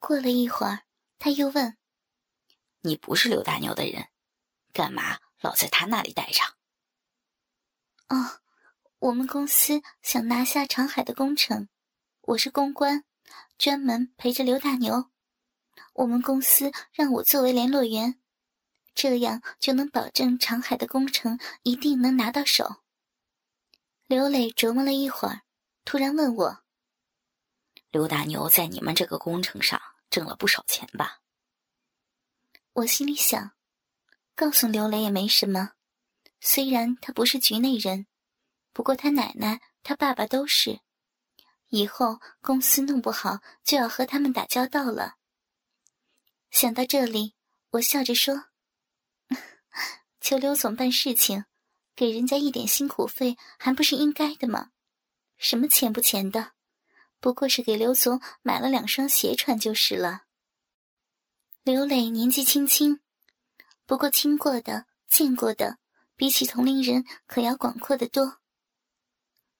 过了一会儿，他又问：“你不是刘大牛的人，干嘛老在他那里待着？”“哦，我们公司想拿下长海的工程，我是公关，专门陪着刘大牛。我们公司让我作为联络员。”这样就能保证长海的工程一定能拿到手。刘磊琢磨了一会儿，突然问我：“刘大牛在你们这个工程上挣了不少钱吧？”我心里想，告诉刘磊也没什么。虽然他不是局内人，不过他奶奶、他爸爸都是。以后公司弄不好就要和他们打交道了。想到这里，我笑着说。求刘总办事情，给人家一点辛苦费，还不是应该的吗？什么钱不钱的，不过是给刘总买了两双鞋穿就是了。刘磊年纪轻轻，不过听过的、见过的，比起同龄人可要广阔的多。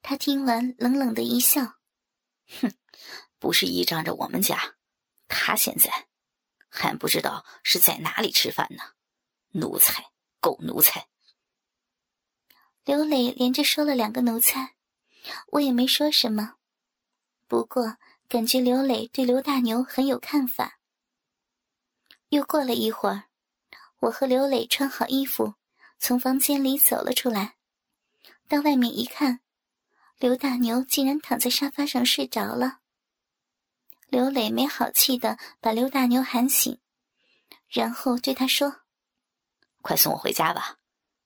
他听完，冷冷的一笑：“哼，不是依仗着我们家，他现在还不知道是在哪里吃饭呢。”奴才，狗奴才！刘磊连着说了两个奴才，我也没说什么。不过感觉刘磊对刘大牛很有看法。又过了一会儿，我和刘磊穿好衣服，从房间里走了出来。到外面一看，刘大牛竟然躺在沙发上睡着了。刘磊没好气的把刘大牛喊醒，然后对他说。快送我回家吧，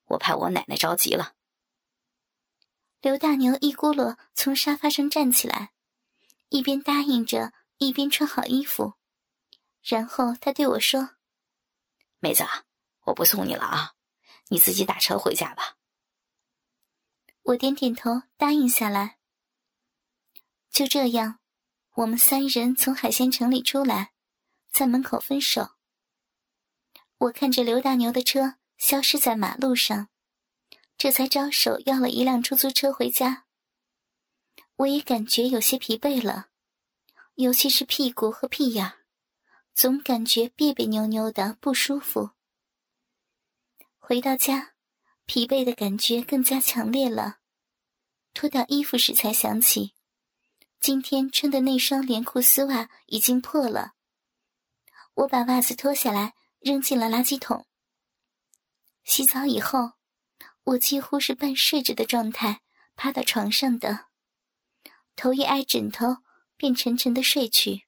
我怕我奶奶着急了。刘大牛一咕噜从沙发上站起来，一边答应着，一边穿好衣服，然后他对我说：“妹子，我不送你了啊，你自己打车回家吧。”我点点头，答应下来。就这样，我们三人从海鲜城里出来，在门口分手。我看着刘大牛的车消失在马路上，这才招手要了一辆出租车回家。我也感觉有些疲惫了，尤其是屁股和屁眼，总感觉别别扭扭的不舒服。回到家，疲惫的感觉更加强烈了。脱掉衣服时才想起，今天穿的那双连裤丝袜已经破了。我把袜子脱下来。扔进了垃圾桶。洗澡以后，我几乎是半睡着的状态，趴到床上的，头一挨枕头，便沉沉的睡去。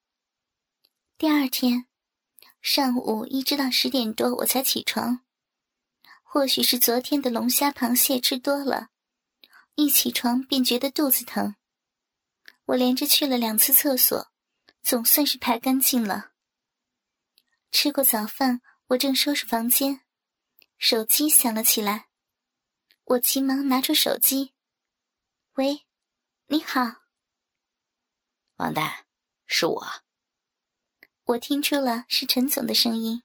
第二天上午一直到十点多我才起床，或许是昨天的龙虾、螃蟹吃多了，一起床便觉得肚子疼。我连着去了两次厕所，总算是排干净了。吃过早饭，我正收拾房间，手机响了起来。我急忙拿出手机：“喂，你好，王丹，是我。”我听出了是陈总的声音。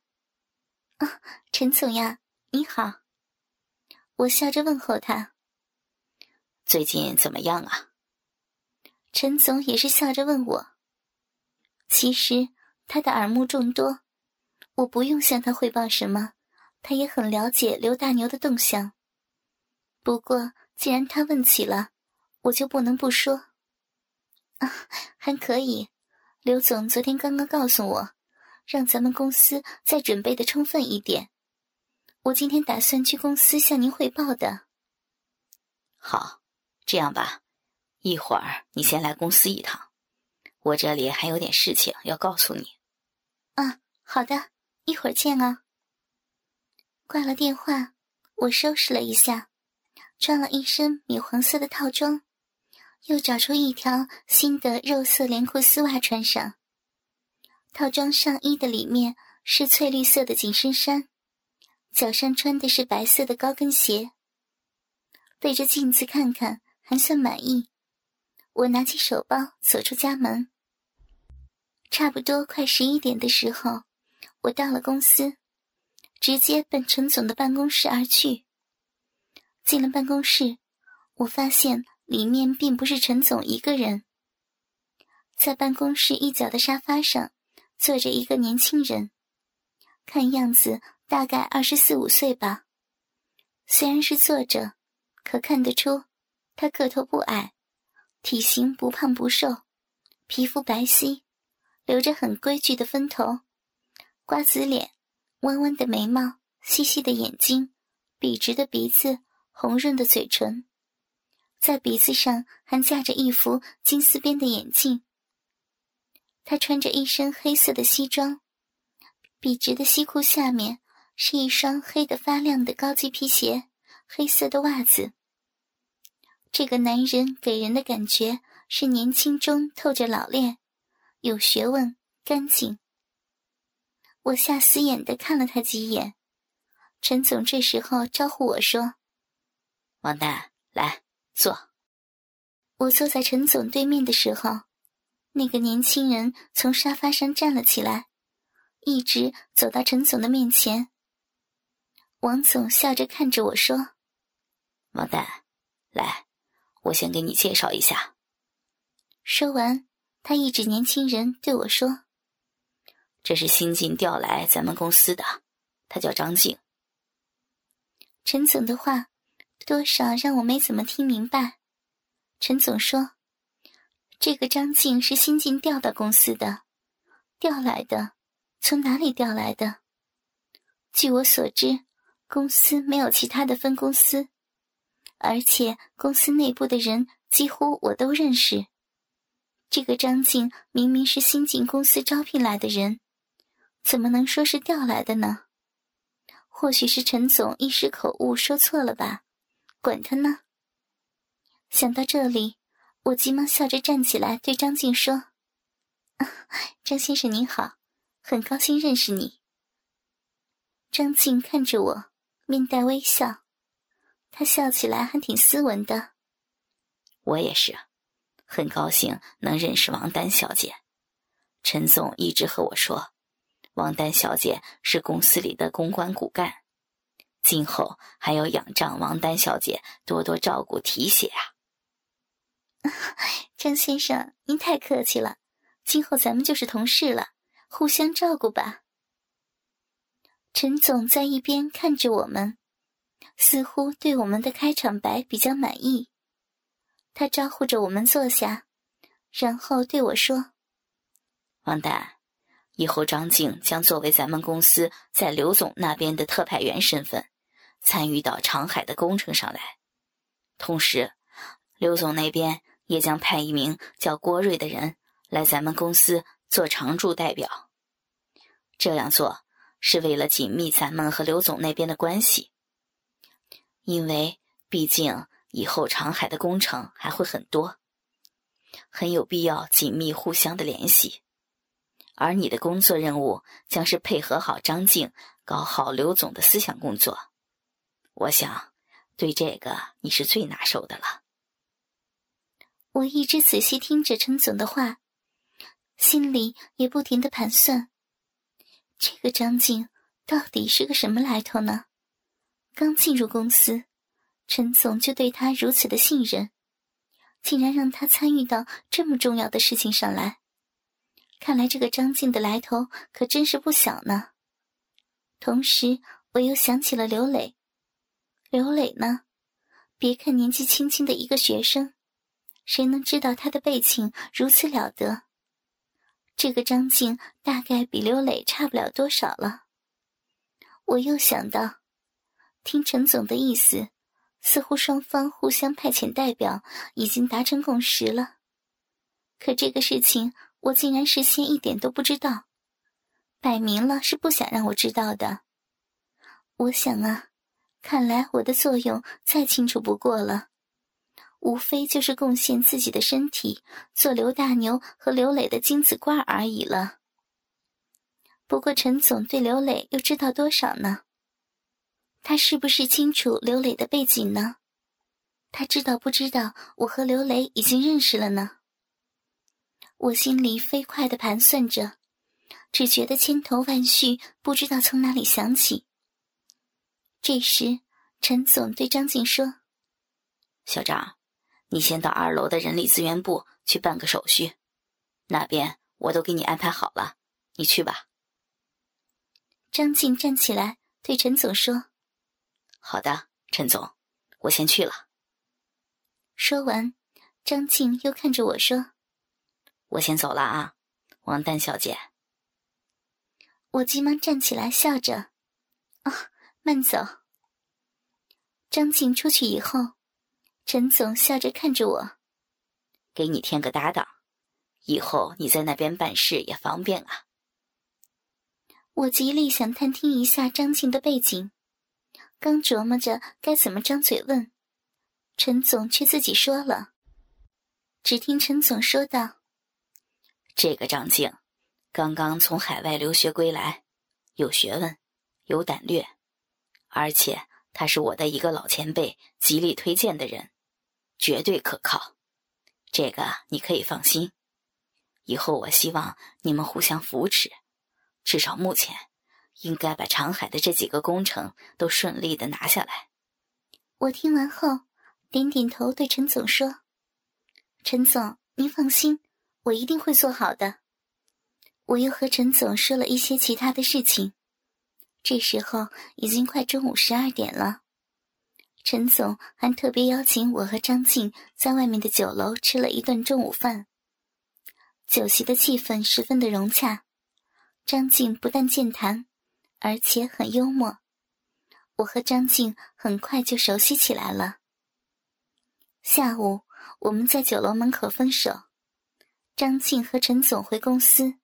“啊，陈总呀，你好。”我笑着问候他：“最近怎么样啊？”陈总也是笑着问我。其实他的耳目众多。我不用向他汇报什么，他也很了解刘大牛的动向。不过，既然他问起了，我就不能不说。啊，还可以。刘总昨天刚刚告诉我，让咱们公司再准备的充分一点。我今天打算去公司向您汇报的。好，这样吧，一会儿你先来公司一趟，我这里还有点事情要告诉你。啊，好的。一会儿见啊！挂了电话，我收拾了一下，穿了一身米黄色的套装，又找出一条新的肉色连裤丝袜穿上。套装上衣的里面是翠绿色的紧身衫，脚上穿的是白色的高跟鞋。对着镜子看看，还算满意。我拿起手包走出家门。差不多快十一点的时候。我到了公司，直接奔陈总的办公室而去。进了办公室，我发现里面并不是陈总一个人。在办公室一角的沙发上，坐着一个年轻人，看样子大概二十四五岁吧。虽然是坐着，可看得出他个头不矮，体型不胖不瘦，皮肤白皙，留着很规矩的分头，瓜子脸，弯弯的眉毛，细细的眼睛，笔直的鼻子，红润的嘴唇，在鼻子上还架着一副金丝边的眼镜。他穿着一身黑色的西装，笔直的西裤下面。是一双黑的发亮的高级皮鞋，黑色的袜子。这个男人给人的感觉是年轻中透着老练，有学问，干净。我下死眼的看了他几眼。陈总这时候招呼我说：“王丹，来坐。”我坐在陈总对面的时候，那个年轻人从沙发上站了起来，一直走到陈总的面前。王总笑着看着我说：“王丹，来，我先给你介绍一下。”说完，他一指年轻人对我说：“这是新晋调来咱们公司的，他叫张静。”陈总的话多少让我没怎么听明白。陈总说：“这个张静是新晋调到公司的，调来的，从哪里调来的？据我所知。”公司没有其他的分公司，而且公司内部的人几乎我都认识。这个张静明明是新进公司招聘来的人，怎么能说是调来的呢？或许是陈总一时口误说错了吧，管他呢。想到这里，我急忙笑着站起来对张静说：“啊 张先生您好，很高兴认识你。”张静看着我。面带微笑，他笑起来还挺斯文的。我也是，很高兴能认识王丹小姐。陈总一直和我说，王丹小姐是公司里的公关骨干，今后还要仰仗王丹小姐多多照顾提携啊。张先生，您太客气了，今后咱们就是同事了，互相照顾吧。陈总在一边看着我们，似乎对我们的开场白比较满意。他招呼着我们坐下，然后对我说：“王丹，以后张静将作为咱们公司在刘总那边的特派员身份，参与到长海的工程上来。同时，刘总那边也将派一名叫郭瑞的人来咱们公司做常驻代表。这样做。”是为了紧密咱们和刘总那边的关系，因为毕竟以后长海的工程还会很多，很有必要紧密互相的联系。而你的工作任务将是配合好张静，搞好刘总的思想工作。我想，对这个你是最拿手的了。我一直仔细听着陈总的话，心里也不停的盘算。这个张静到底是个什么来头呢？刚进入公司，陈总就对他如此的信任，竟然让他参与到这么重要的事情上来。看来这个张静的来头可真是不小呢。同时，我又想起了刘磊。刘磊呢？别看年纪轻轻的一个学生，谁能知道他的背景如此了得？这个张静大概比刘磊差不了多少了。我又想到，听陈总的意思，似乎双方互相派遣代表已经达成共识了。可这个事情我竟然事先一点都不知道，摆明了是不想让我知道的。我想啊，看来我的作用再清楚不过了。无非就是贡献自己的身体，做刘大牛和刘磊的精子罐而已了。不过陈总对刘磊又知道多少呢？他是不是清楚刘磊的背景呢？他知道不知道我和刘磊已经认识了呢？我心里飞快的盘算着，只觉得千头万绪，不知道从哪里想起。这时，陈总对张静说：“小张。”你先到二楼的人力资源部去办个手续，那边我都给你安排好了，你去吧。张静站起来对陈总说：“好的，陈总，我先去了。”说完，张静又看着我说：“我先走了啊，王丹小姐。”我急忙站起来，笑着：“，慢走。”张静出去以后，陈总笑着看着我：“给你添个搭档，以后你在那边办事也方便啊。”我极力想探听一下张静的背景，刚琢磨着该怎么张嘴问，陈总却自己说了。只听陈总说道：“这个张静，刚刚从海外留学归来，有学问，有胆略，而且他是我的一个老前辈，极力推荐的人，绝对可靠。这个你可以放心。以后我希望你们互相扶持。”至少目前，应该把长海的这几个工程都顺利的拿下来。我听完后，点点头，对陈总说：“陈总，您放心，我一定会做好的。”我又和陈总说了一些其他的事情。这时候已经快中午十二点了，陈总还特别邀请我和张静在外面的酒楼吃了一顿中午饭。酒席的气氛十分的融洽。张静不但健谈，而且很幽默。我和张静很快就熟悉起来了。下午，我们在酒楼门口分手。张静和陈总回公司，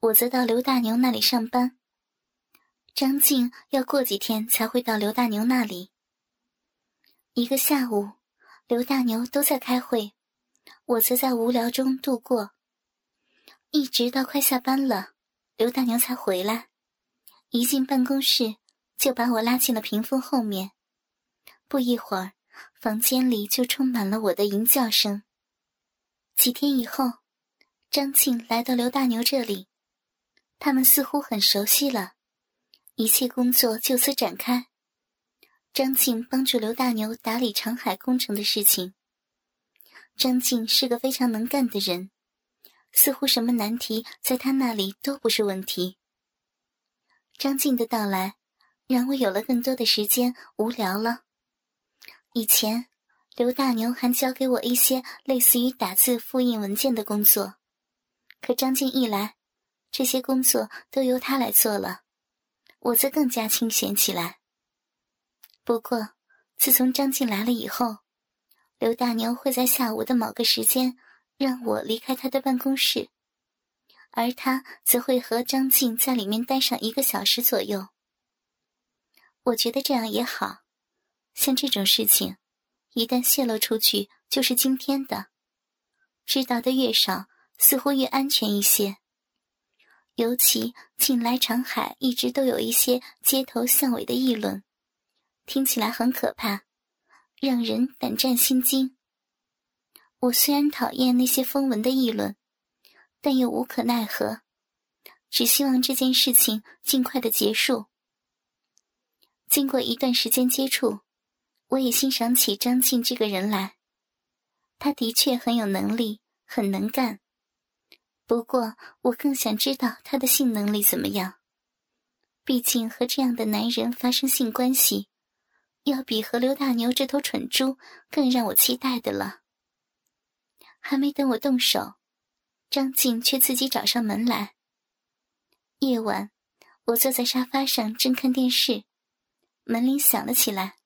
我则到刘大牛那里上班。张静要过几天才会到刘大牛那里。一个下午，刘大牛都在开会，我则在无聊中度过，一直到快下班了。刘大牛才回来，一进办公室就把我拉进了屏风后面。不一会儿，房间里就充满了我的吟叫声。几天以后，张静来到刘大牛这里，他们似乎很熟悉了，一切工作就此展开。张静帮助刘大牛打理长海工程的事情。张静是个非常能干的人。似乎什么难题在他那里都不是问题。张静的到来让我有了更多的时间无聊了。以前刘大牛还教给我一些类似于打字复印文件的工作，可张静一来，这些工作都由他来做了，我则更加清闲起来。不过自从张静来了以后，刘大牛会在下午的某个时间。让我离开他的办公室，而他则会和张静在里面待上一个小时左右。我觉得这样也好，像这种事情，一旦泄露出去就是惊天的，知道的越少，似乎越安全一些。尤其近来长海一直都有一些街头巷尾的议论，听起来很可怕，让人胆战心惊。我虽然讨厌那些风闻的议论，但又无可奈何，只希望这件事情尽快的结束。经过一段时间接触，我也欣赏起张静这个人来。他的确很有能力，很能干。不过，我更想知道他的性能力怎么样。毕竟和这样的男人发生性关系，要比和刘大牛这头蠢猪更让我期待的了。还没等我动手，张静却自己找上门来。夜晚，我坐在沙发上正看电视，门铃响了起来。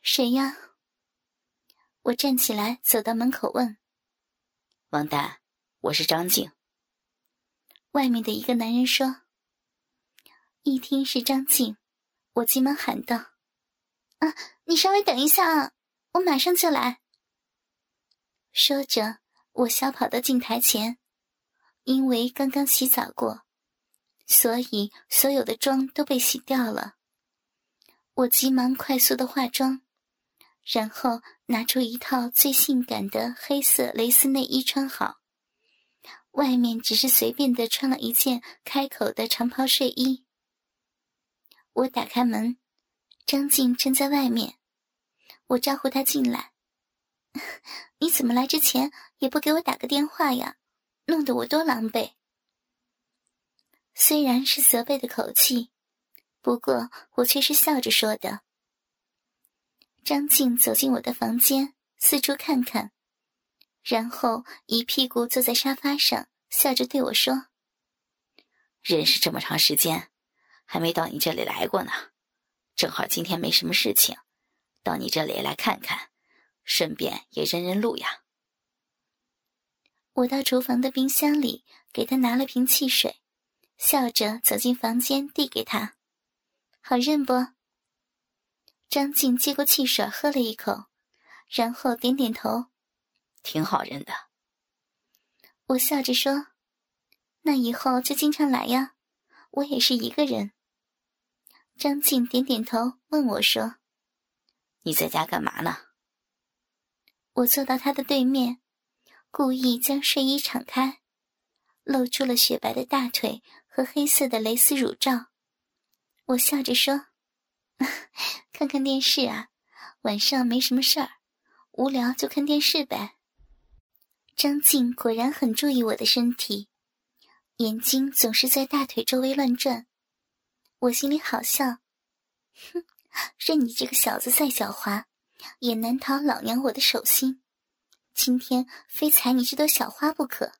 谁呀？我站起来走到门口问：“王丹，我是张静。”外面的一个男人说。一听是张静，我急忙喊道：“啊，你稍微等一下啊，我马上就来。”说着，我小跑到镜台前，因为刚刚洗澡过，所以所有的妆都被洗掉了。我急忙快速的化妆，然后拿出一套最性感的黑色蕾丝内衣穿好，外面只是随便的穿了一件开口的长袍睡衣。我打开门，张静正在外面，我招呼她进来。你怎么来之前也不给我打个电话呀？弄得我多狼狈。虽然是责备的口气，不过我却是笑着说的。张静走进我的房间，四处看看，然后一屁股坐在沙发上，笑着对我说：“认识这么长时间，还没到你这里来过呢。正好今天没什么事情，到你这里来看看，顺便也认认路呀。”我到厨房的冰箱里给他拿了瓶汽水，笑着走进房间递给他：“好认不？”张静接过汽水，喝了一口，然后点点头，挺好认的。我笑着说：“那以后就经常来呀，我也是一个人。”张静点点头，问我说：“你在家干嘛呢？”我坐到他的对面，故意将睡衣敞开，露出了雪白的大腿和黑色的蕾丝乳罩。我笑着说。看看电视啊，晚上没什么事儿，无聊就看电视呗。张静果然很注意我的身体，眼睛总是在大腿周围乱转。我心里好笑，哼，任你这个小子再狡猾，也难逃老娘我的手心。今天非采你这朵小花不可。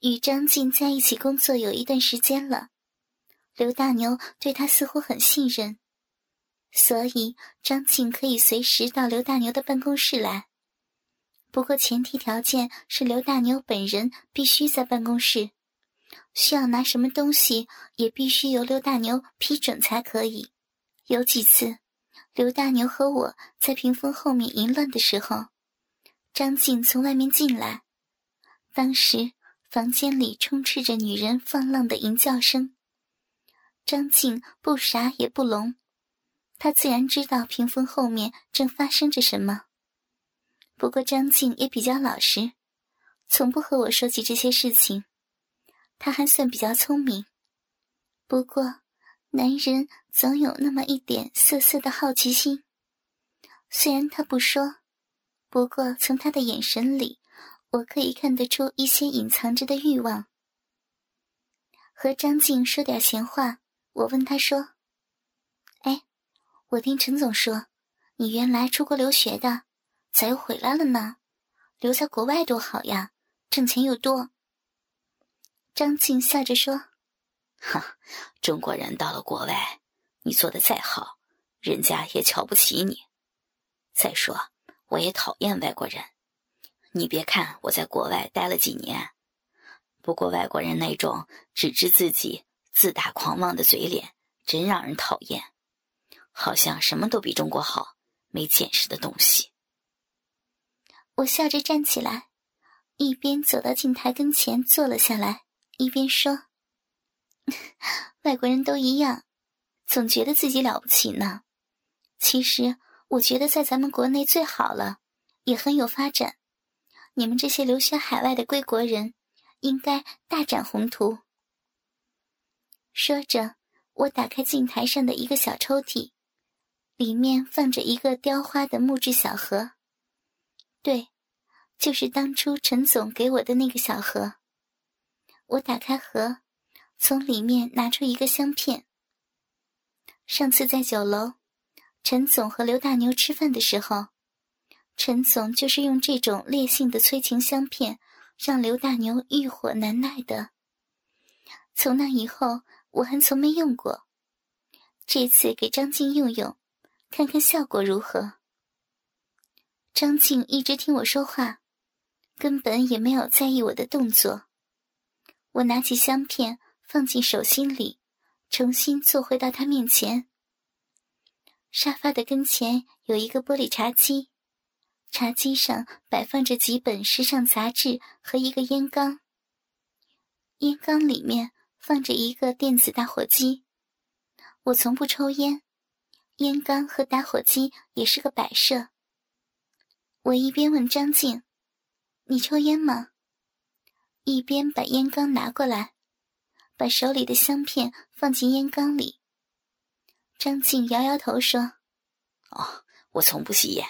与张静在一起工作有一段时间了。刘大牛对他似乎很信任，所以张静可以随时到刘大牛的办公室来。不过前提条件是刘大牛本人必须在办公室，需要拿什么东西也必须由刘大牛批准才可以。有几次，刘大牛和我在屏风后面淫乱的时候，张静从外面进来，当时房间里充斥着女人放浪的淫叫声。张静不傻也不聋，他自然知道屏风后面正发生着什么。不过张静也比较老实，从不和我说起这些事情。他还算比较聪明。不过，男人总有那么一点色色的好奇心。虽然他不说，不过从他的眼神里，我可以看得出一些隐藏着的欲望。和张静说点闲话。我问他说：“哎，我听陈总说，你原来出国留学的，咋又回来了呢？留在国外多好呀，挣钱又多。”张静笑着说：“哈，中国人到了国外，你做的再好，人家也瞧不起你。再说，我也讨厌外国人。你别看我在国外待了几年，不过外国人那种只知自己。”自大狂妄的嘴脸真让人讨厌，好像什么都比中国好，没见识的东西。我笑着站起来，一边走到镜台跟前坐了下来，一边说：“ 外国人都一样，总觉得自己了不起呢。其实我觉得在咱们国内最好了，也很有发展。你们这些留学海外的归国人，应该大展宏图。”说着，我打开镜台上的一个小抽屉，里面放着一个雕花的木质小盒。对，就是当初陈总给我的那个小盒。我打开盒，从里面拿出一个香片。上次在酒楼，陈总和刘大牛吃饭的时候，陈总就是用这种烈性的催情香片，让刘大牛欲火难耐的。从那以后。我还从没用过，这次给张静用用，看看效果如何。张静一直听我说话，根本也没有在意我的动作。我拿起香片放进手心里，重新坐回到他面前。沙发的跟前有一个玻璃茶几，茶几上摆放着几本时尚杂志和一个烟缸，烟缸里面。放着一个电子打火机，我从不抽烟，烟缸和打火机也是个摆设。我一边问张静：“你抽烟吗？”一边把烟缸拿过来，把手里的香片放进烟缸里。张静摇摇头说：“哦，我从不吸烟。”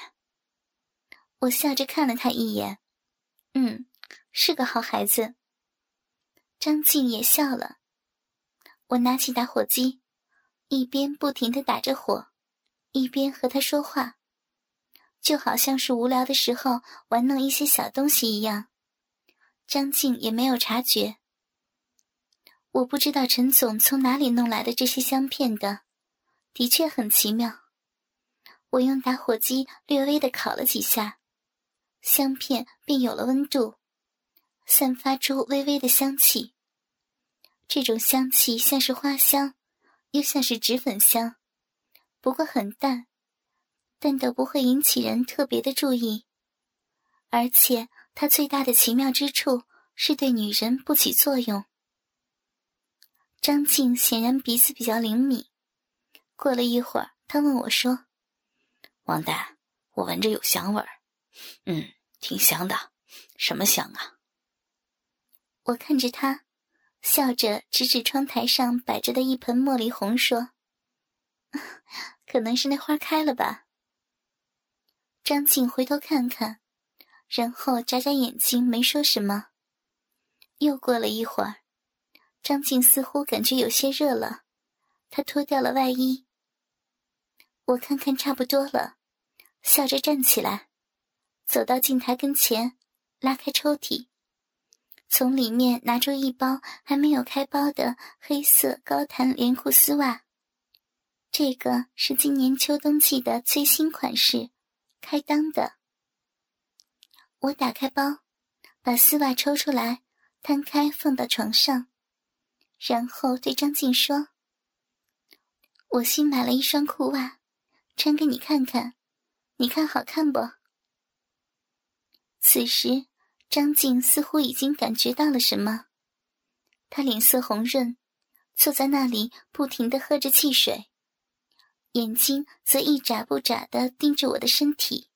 我笑着看了他一眼：“嗯，是个好孩子。”张静也笑了。我拿起打火机，一边不停的打着火，一边和他说话，就好像是无聊的时候玩弄一些小东西一样。张静也没有察觉。我不知道陈总从哪里弄来的这些香片的，的确很奇妙。我用打火机略微的烤了几下，香片便有了温度，散发出微微的香气。这种香气像是花香，又像是脂粉香，不过很淡，但都不会引起人特别的注意。而且它最大的奇妙之处是对女人不起作用。张静显然鼻子比较灵敏，过了一会儿，她问我说。王大，我闻着有香味儿，嗯，挺香的。什么香啊？我看着他，笑着指指窗台上摆着的一盆茉莉红，说：“ 可能是那花开了吧。”张静回头看看，然后眨眨眼睛，没说什么。又过了一会儿，张静似乎感觉有些热了，她脱掉了外衣。我看看差不多了，笑着站起来，走到镜台跟前，拉开抽屉，从里面拿出一包还没有开包的黑色高弹连裤丝袜。这个是今年秋冬季的最新款式，开裆的。我打开包，把丝袜抽出来，摊开放到床上，然后对张静说：“我新买了一双裤袜。”穿给你看看，你看好看不？此时，张静似乎已经感觉到了什么，她脸色红润，坐在那里不停的喝着汽水，眼睛则一眨不眨地盯着我的身体。